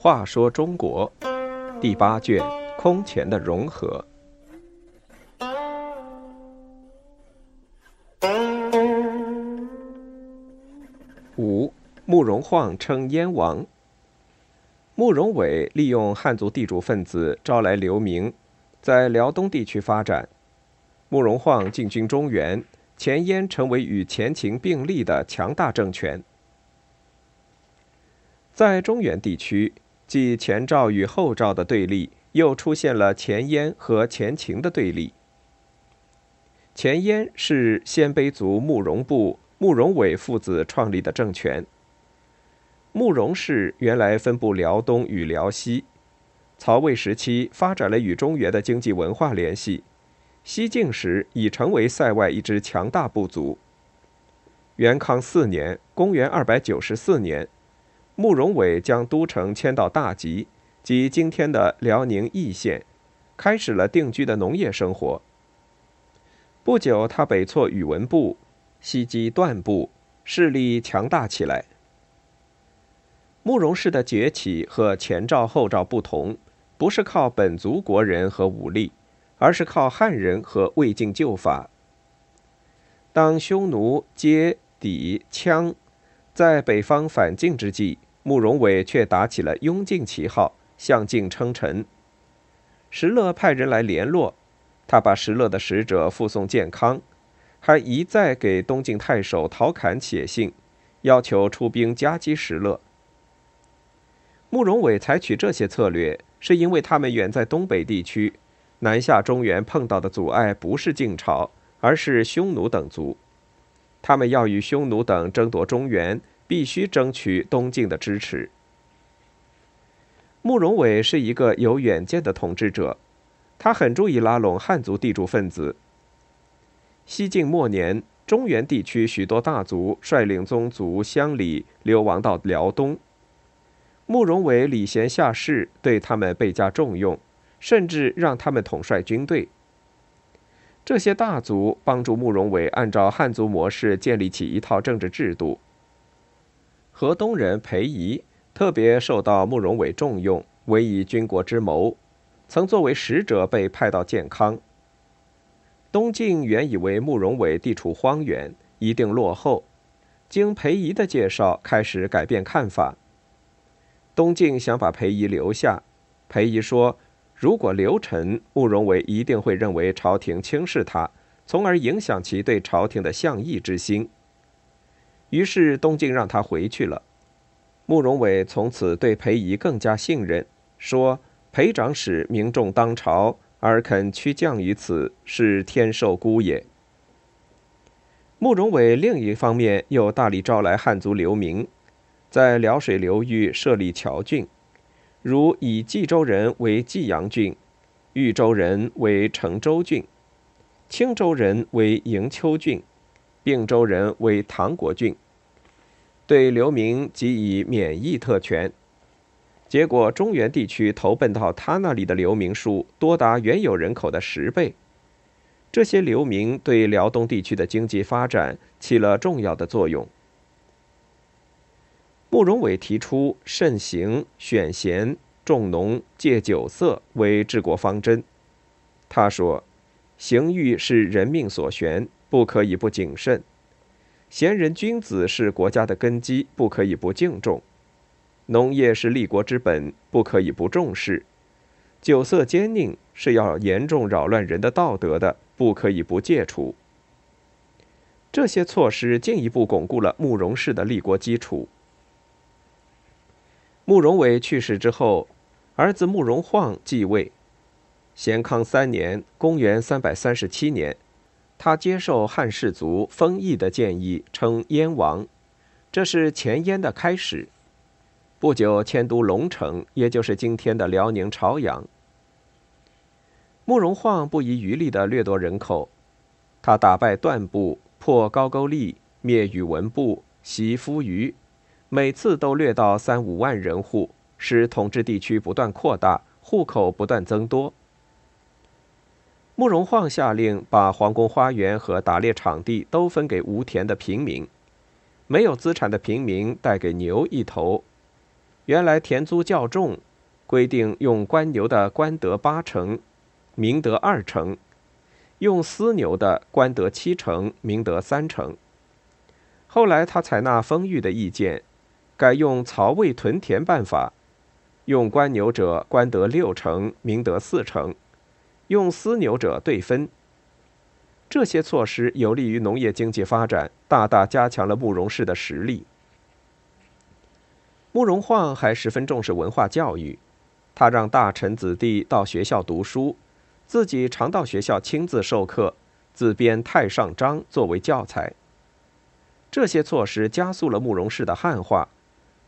话说中国第八卷空前的融合。五，慕容晃称燕王。慕容伟利用汉族地主分子招来流民，在辽东地区发展。慕容晃进军中原，前燕成为与前秦并立的强大政权。在中原地区，继前赵与后赵的对立，又出现了前燕和前秦的对立。前燕是鲜卑族慕容部慕容伟父子创立的政权。慕容氏原来分布辽东与辽西，曹魏时期发展了与中原的经济文化联系，西晋时已成为塞外一支强大部族。元康四年（公元294年），慕容伟将都城迁到大吉，即今天的辽宁义县，开始了定居的农业生活。不久，他北挫宇文部，西击段部，势力强大起来。慕容氏的崛起和前赵后赵不同，不是靠本族国人和武力，而是靠汉人和魏晋旧法。当匈奴、接抵、羌在北方反晋之际，慕容伟却打起了拥晋旗号，向晋称臣。石勒派人来联络，他把石勒的使者附送建康，还一再给东晋太守陶侃写信，要求出兵夹击石勒。慕容伟采取这些策略，是因为他们远在东北地区，南下中原碰到的阻碍不是晋朝，而是匈奴等族。他们要与匈奴等争夺中原，必须争取东晋的支持。慕容伟是一个有远见的统治者，他很注意拉拢汉族地主分子。西晋末年，中原地区许多大族率领宗族乡里流亡到辽东。慕容伟礼贤下士，对他们倍加重用，甚至让他们统帅军队。这些大族帮助慕容伟按照汉族模式建立起一套政治制度。河东人裴仪特别受到慕容伟重用，委以军国之谋，曾作为使者被派到建康。东晋原以为慕容伟地处荒原，一定落后，经裴仪的介绍，开始改变看法。东晋想把裴仪留下，裴仪说：“如果留臣，慕容伟一定会认为朝廷轻视他，从而影响其对朝廷的向义之心。”于是东晋让他回去了。慕容伟从此对裴仪更加信任，说：“裴长史名重当朝，而肯屈降于此，是天授孤也。”慕容伟另一方面又大力招来汉族流民。在辽水流域设立侨郡，如以冀州人为冀阳郡，豫州人为成州郡，青州人为营丘郡，并州人为唐国郡，对流民给予免疫特权。结果，中原地区投奔到他那里的流民数多达原有人口的十倍。这些流民对辽东地区的经济发展起了重要的作用。慕容伟提出慎行、选贤、重农、戒酒色为治国方针。他说：“刑狱是人命所悬，不可以不谨慎；贤人君子是国家的根基，不可以不敬重；农业是立国之本，不可以不重视；酒色奸佞是要严重扰乱人的道德的，不可以不戒除。”这些措施进一步巩固了慕容氏的立国基础。慕容伟去世之后，儿子慕容晃继位。咸康三年（公元337年），他接受汉氏族封邑的建议，称燕王，这是前燕的开始。不久迁都龙城，也就是今天的辽宁朝阳。慕容晃不遗余力地掠夺人口，他打败段部，破高句丽，灭宇文部，袭夫余。每次都掠到三五万人户，使统治地区不断扩大，户口不断增多。慕容晃下令把皇宫花园和打猎场地都分给无田的平民，没有资产的平民带给牛一头。原来田租较重，规定用官牛的官得八成，民得二成；用私牛的官得七成，民得三成。后来他采纳封裕的意见，改用曹魏屯田办法，用官牛者官得六成，民得四成。用私牛者对分。这些措施有利于农业经济发展，大大加强了慕容氏的实力。慕容晃还十分重视文化教育，他让大臣子弟到学校读书，自己常到学校亲自授课，自编《太上章》作为教材。这些措施加速了慕容氏的汉化，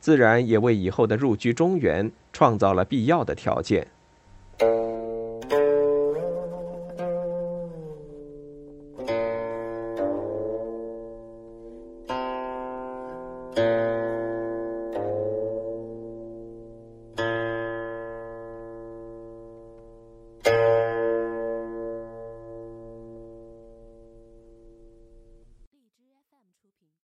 自然也为以后的入居中原创造了必要的条件。